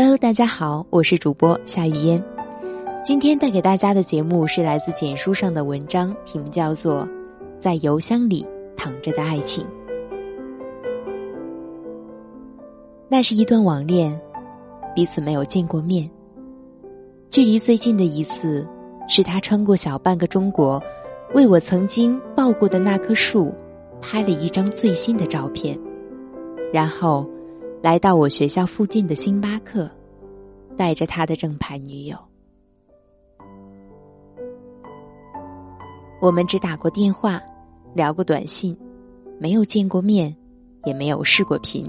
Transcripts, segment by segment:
Hello，大家好，我是主播夏雨嫣。今天带给大家的节目是来自简书上的文章，题目叫做《在邮箱里躺着的爱情》。那是一段网恋，彼此没有见过面。距离最近的一次，是他穿过小半个中国，为我曾经抱过的那棵树，拍了一张最新的照片，然后。来到我学校附近的星巴克，带着他的正牌女友。我们只打过电话，聊过短信，没有见过面，也没有视过频。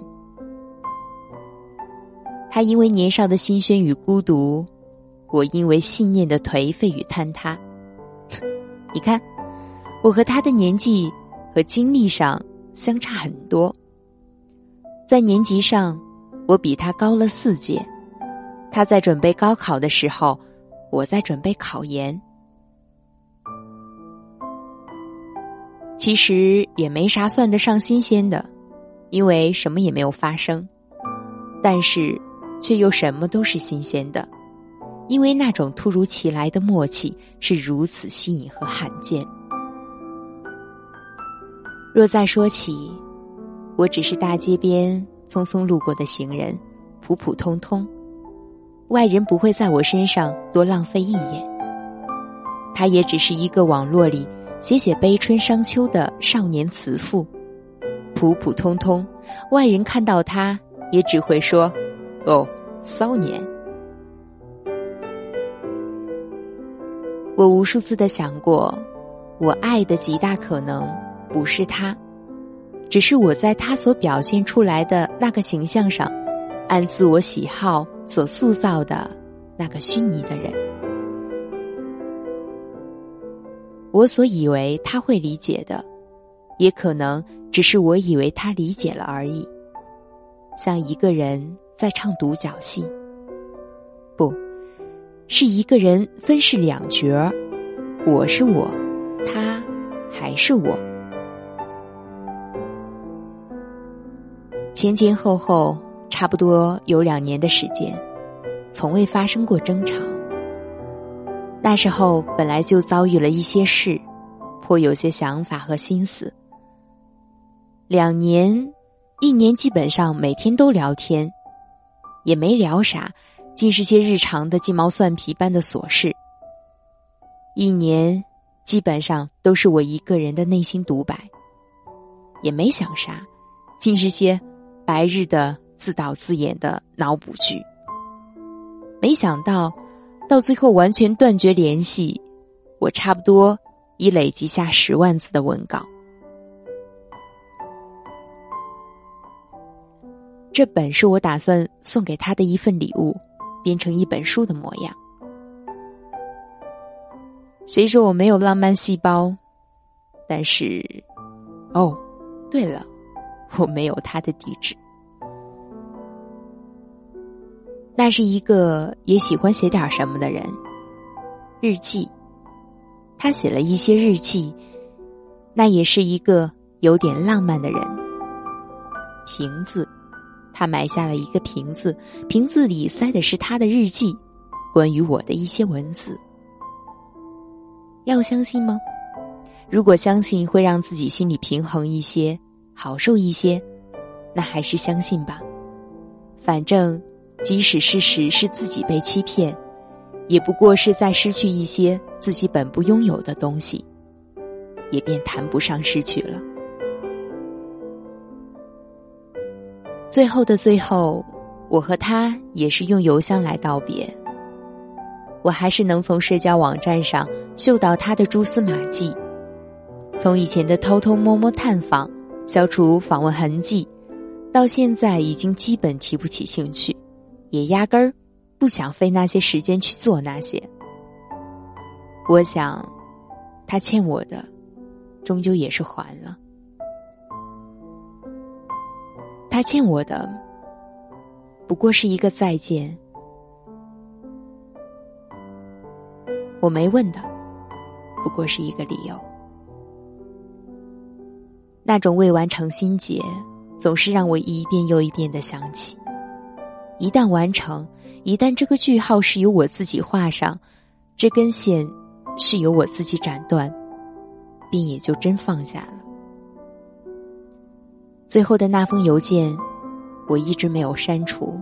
他因为年少的心鲜与孤独，我因为信念的颓废与坍塌。你看，我和他的年纪和经历上相差很多。在年级上，我比他高了四届。他在准备高考的时候，我在准备考研。其实也没啥算得上新鲜的，因为什么也没有发生。但是，却又什么都是新鲜的，因为那种突如其来的默契是如此吸引和罕见。若再说起。我只是大街边匆匆路过的行人，普普通通，外人不会在我身上多浪费一眼。他也只是一个网络里写写悲春伤秋的少年词赋，普普通通，外人看到他也只会说：“哦，骚年。”我无数次的想过，我爱的极大可能不是他。只是我在他所表现出来的那个形象上，按自我喜好所塑造的那个虚拟的人，我所以为他会理解的，也可能只是我以为他理解了而已。像一个人在唱独角戏，不是一个人分饰两角儿，我是我，他还是我。前前后后差不多有两年的时间，从未发生过争吵。那时候本来就遭遇了一些事，颇有些想法和心思。两年，一年基本上每天都聊天，也没聊啥，尽是些日常的鸡毛蒜皮般的琐事。一年，基本上都是我一个人的内心独白，也没想啥，尽是些。白日的自导自演的脑补剧，没想到到最后完全断绝联系，我差不多已累积下十万字的文稿。这本是我打算送给他的一份礼物，编成一本书的模样。谁说我没有浪漫细胞？但是，哦，对了。我没有他的地址。那是一个也喜欢写点什么的人，日记。他写了一些日记。那也是一个有点浪漫的人。瓶子，他埋下了一个瓶子，瓶子里塞的是他的日记，关于我的一些文字。要相信吗？如果相信，会让自己心里平衡一些。好受一些，那还是相信吧。反正，即使事实是自己被欺骗，也不过是在失去一些自己本不拥有的东西，也便谈不上失去了。最后的最后，我和他也是用邮箱来道别。我还是能从社交网站上嗅到他的蛛丝马迹，从以前的偷偷摸摸探访。消除访问痕迹，到现在已经基本提不起兴趣，也压根儿不想费那些时间去做那些。我想，他欠我的，终究也是还了。他欠我的，不过是一个再见。我没问的，不过是一个理由。那种未完成心结，总是让我一遍又一遍的想起。一旦完成，一旦这个句号是由我自己画上，这根线是由我自己斩断，便也就真放下了。最后的那封邮件，我一直没有删除。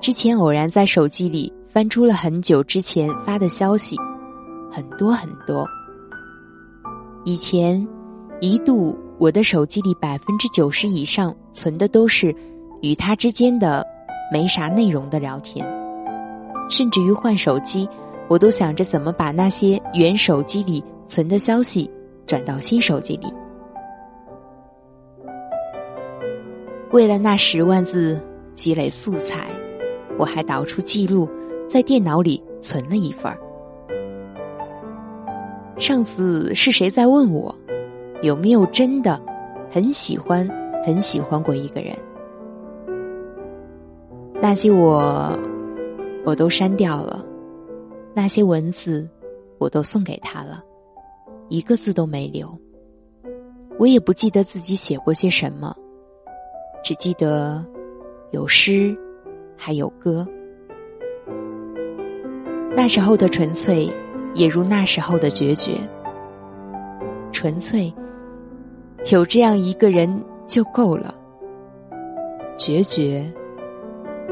之前偶然在手机里翻出了很久之前发的消息，很多很多。以前一度我的手机里百分之九十以上存的都是与他之间的没啥内容的聊天，甚至于换手机，我都想着怎么把那些原手机里存的消息转到新手机里。为了那十万字积累素材，我还导出记录，在电脑里存了一份儿。上次是谁在问我，有没有真的很喜欢、很喜欢过一个人？那些我，我都删掉了；那些文字，我都送给他了，一个字都没留。我也不记得自己写过些什么。只记得有诗，还有歌。那时候的纯粹，也如那时候的决绝。纯粹，有这样一个人就够了。决绝，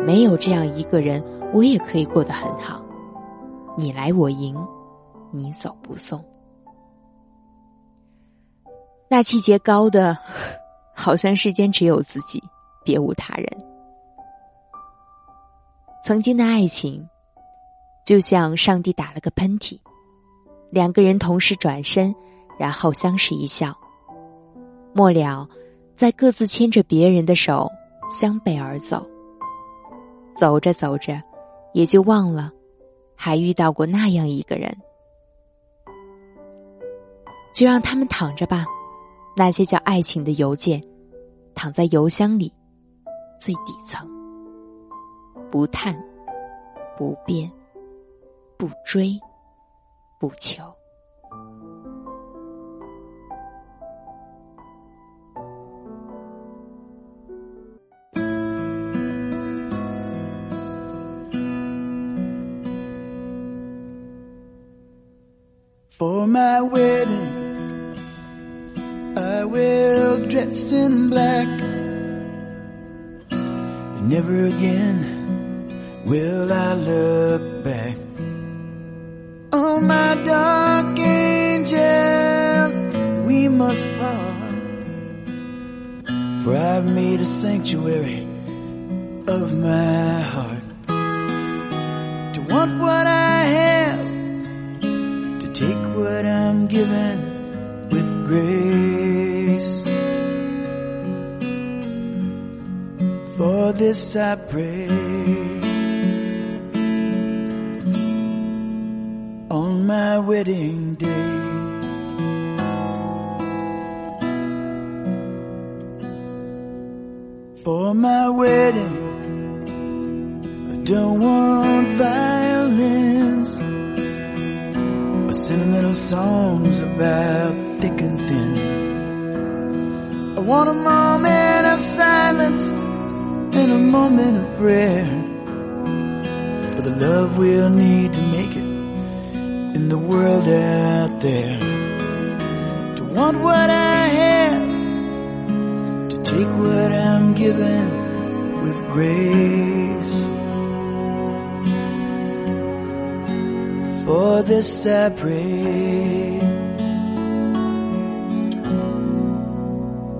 没有这样一个人，我也可以过得很好。你来我迎，你走不送。那气节高的。好像世间只有自己，别无他人。曾经的爱情，就像上帝打了个喷嚏，两个人同时转身，然后相视一笑。末了，在各自牵着别人的手相背而走。走着走着，也就忘了，还遇到过那样一个人。就让他们躺着吧。那些叫爱情的邮件，躺在邮箱里最底层，不探，不变，不追，不求。Wedding. I will dress in black. And never again will I look back. Oh, my dark angels, we must part. For I've made a sanctuary of my heart. To want what I have, to take what I'm given with grace. For this I pray. On my wedding day. For my wedding, I don't want violence sentimental songs about thick and thin. I want a moment of silence and a moment of prayer for the love we'll need to make it in the world out there. To want what I have, to take what I'm given with grace. For this I pray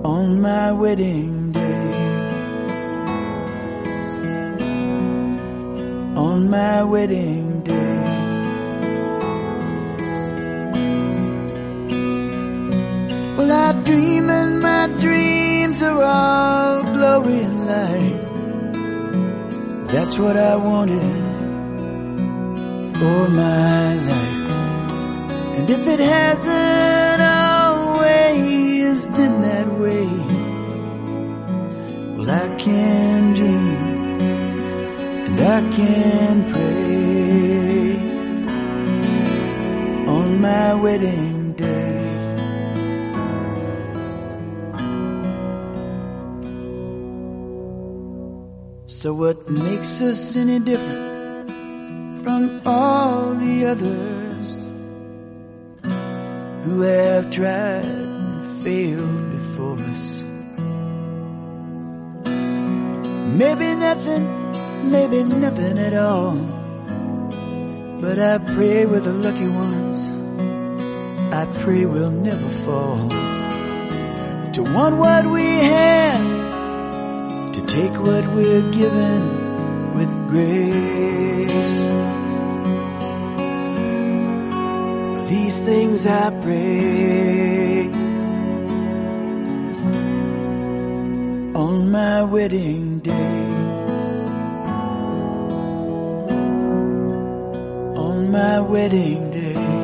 on my wedding day. On my wedding day. Well, I dream and my dreams are all glory and light. That's what I wanted for my life. And if it hasn't always been that way, well, I can dream and I can pray on my wedding day. So what makes us any different all the others who have tried and failed before us? Maybe nothing, maybe nothing at all. But I pray with the lucky ones. I pray we'll never fall. To want what we have, to take what we're given with grace. These things I pray. On my wedding day. On my wedding day.